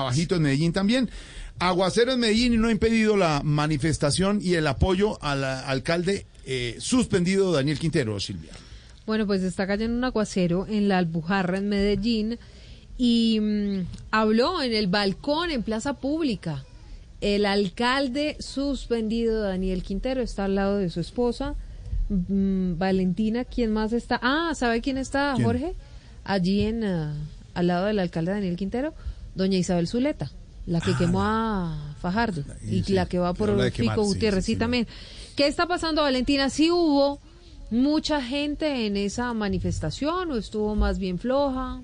abajito en Medellín también. Aguacero en Medellín y no ha impedido la manifestación y el apoyo al alcalde eh, suspendido Daniel Quintero, Silvia. Bueno, pues está cayendo un aguacero en la Albujarra, en Medellín, y mm, habló en el balcón, en plaza pública. El alcalde suspendido, Daniel Quintero, está al lado de su esposa, mm, Valentina. ¿Quién más está? Ah, ¿sabe quién está, Jorge? Allí en, ah, al lado del alcalde Daniel Quintero, doña Isabel Zuleta la que ah, quemó a Fajardo y la que va por Pico Gutiérrez, sí, también. ¿Qué está pasando, Valentina? ¿Sí hubo mucha gente en esa manifestación o estuvo más bien floja?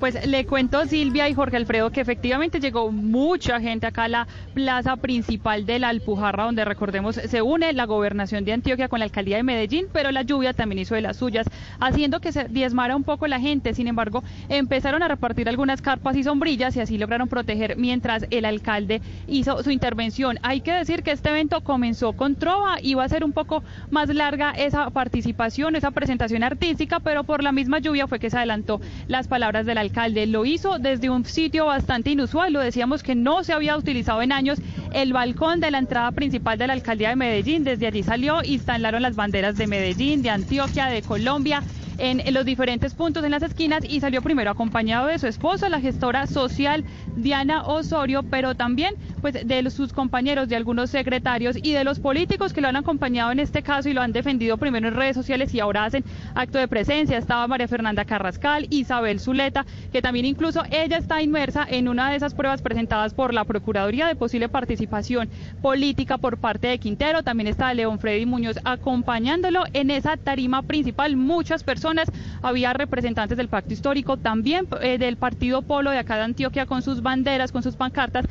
Pues le cuento Silvia y Jorge Alfredo que efectivamente llegó mucha gente acá a la plaza principal de la Alpujarra, donde recordemos se une la gobernación de Antioquia con la alcaldía de Medellín, pero la lluvia también hizo de las suyas, haciendo que se diezmara un poco la gente. Sin embargo, empezaron a repartir algunas carpas y sombrillas y así lograron proteger mientras el alcalde hizo su intervención. Hay que decir que este evento comenzó con trova y va a ser un poco más larga esa participación, esa presentación artística, pero por la misma lluvia fue que se adelantó las palabras del alcalde alcalde. Lo hizo desde un sitio bastante inusual, lo decíamos que no se había utilizado en años, el balcón de la entrada principal de la alcaldía de Medellín. Desde allí salió, instalaron las banderas de Medellín, de Antioquia, de Colombia en, los diferentes puntos en las esquinas y salió primero acompañado de su esposa, la gestora social Diana Osorio, pero también pues de sus compañeros, de algunos secretarios y de los políticos que lo han acompañado en este caso y lo han defendido primero en redes sociales y ahora hacen acto de presencia. Estaba María Fernanda Carrascal, Isabel Zuleta, que también incluso ella está inmersa en una de esas pruebas presentadas por la Procuraduría de posible participación política por parte de Quintero. También está León Freddy Muñoz acompañándolo en esa tarima principal. Muchas personas había representantes del pacto histórico, también eh, del partido Polo de acá de Antioquia con sus banderas, con sus pancartas,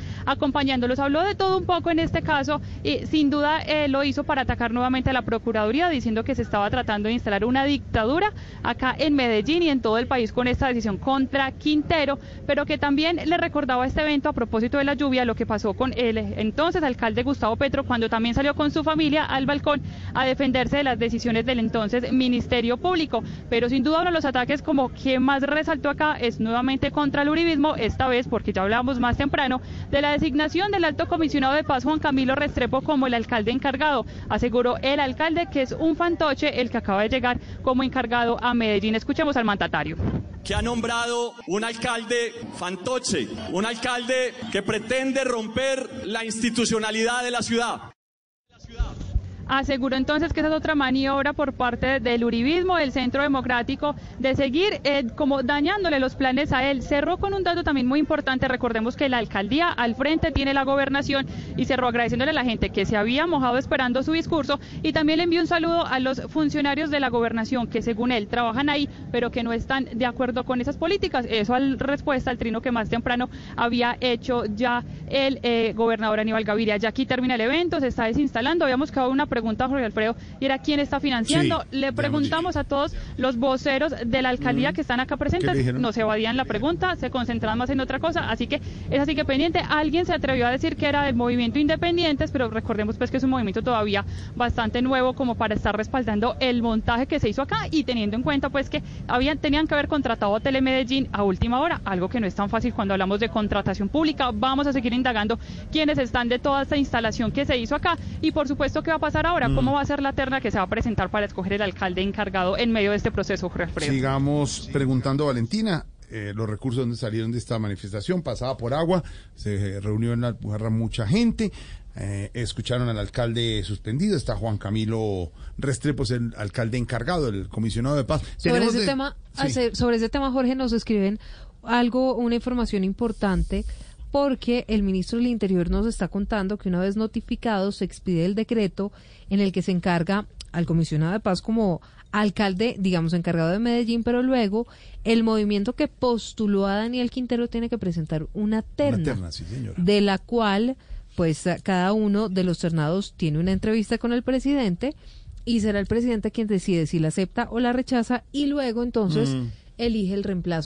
acompañándolos. Habló de todo un poco en este caso y sin duda eh, lo hizo para atacar nuevamente a la Procuraduría, diciendo que se estaba tratando de instalar una dictadura acá en Medellín y en todo el país con esta decisión contra Quintero, pero que también le recordaba este evento a propósito de la lluvia, lo que pasó con el entonces alcalde Gustavo Petro cuando también salió con su familia al balcón a defenderse de las decisiones del entonces Ministerio Público. Pero sin duda uno de los ataques como que más resaltó acá es nuevamente contra el uribismo, esta vez porque ya hablamos más temprano de la designación del alto comisionado de paz Juan Camilo Restrepo como el alcalde encargado. Aseguró el alcalde que es un fantoche el que acaba de llegar como encargado a Medellín. Escuchemos al mandatario que ha nombrado un alcalde fantoche, un alcalde que pretende romper la institucionalidad de la ciudad. Aseguró entonces que esa es otra maniobra por parte del Uribismo, del Centro Democrático, de seguir eh, como dañándole los planes a él. Cerró con un dato también muy importante. Recordemos que la alcaldía al frente tiene la gobernación y cerró agradeciéndole a la gente que se había mojado esperando su discurso y también le envió un saludo a los funcionarios de la gobernación que según él trabajan ahí, pero que no están de acuerdo con esas políticas. Eso al respuesta al trino que más temprano había hecho ya el eh, gobernador Aníbal Gaviria. Ya aquí termina el evento, se está desinstalando. Habíamos quedado una pregunta, Jorge Alfredo, y era quién está financiando. Le preguntamos a todos los voceros de la alcaldía mm. que están acá presentes, no se evadían la pregunta, se concentraban más en otra cosa, así que es así que pendiente. Alguien se atrevió a decir que era del movimiento Independientes, pero recordemos pues que es un movimiento todavía bastante nuevo como para estar respaldando el montaje que se hizo acá y teniendo en cuenta pues que habían tenían que haber contratado a Telemedellín a última hora, algo que no es tan fácil cuando hablamos de contratación pública. Vamos a seguir indagando quiénes están de toda esta instalación que se hizo acá y por supuesto qué va a pasar ahora, mm. cómo va a ser la terna que se va a presentar para escoger el alcalde encargado en medio de este proceso, Jorge Sigamos preguntando, Valentina. Eh, los recursos donde salieron de esta manifestación, pasaba por agua, se reunió en la Alpujarra mucha gente, eh, escucharon al alcalde suspendido, está Juan Camilo Restrepo, el alcalde encargado, el comisionado de paz. Sobre ese, tema, sobre ese tema, Jorge, nos escriben algo, una información importante porque el ministro del Interior nos está contando que una vez notificado se expide el decreto en el que se encarga al comisionado de paz como alcalde, digamos, encargado de Medellín, pero luego el movimiento que postuló a Daniel Quintero tiene que presentar una terna, de la cual, pues, cada uno de los ternados tiene una entrevista con el presidente y será el presidente quien decide si la acepta o la rechaza y luego entonces mm. elige el reemplazo.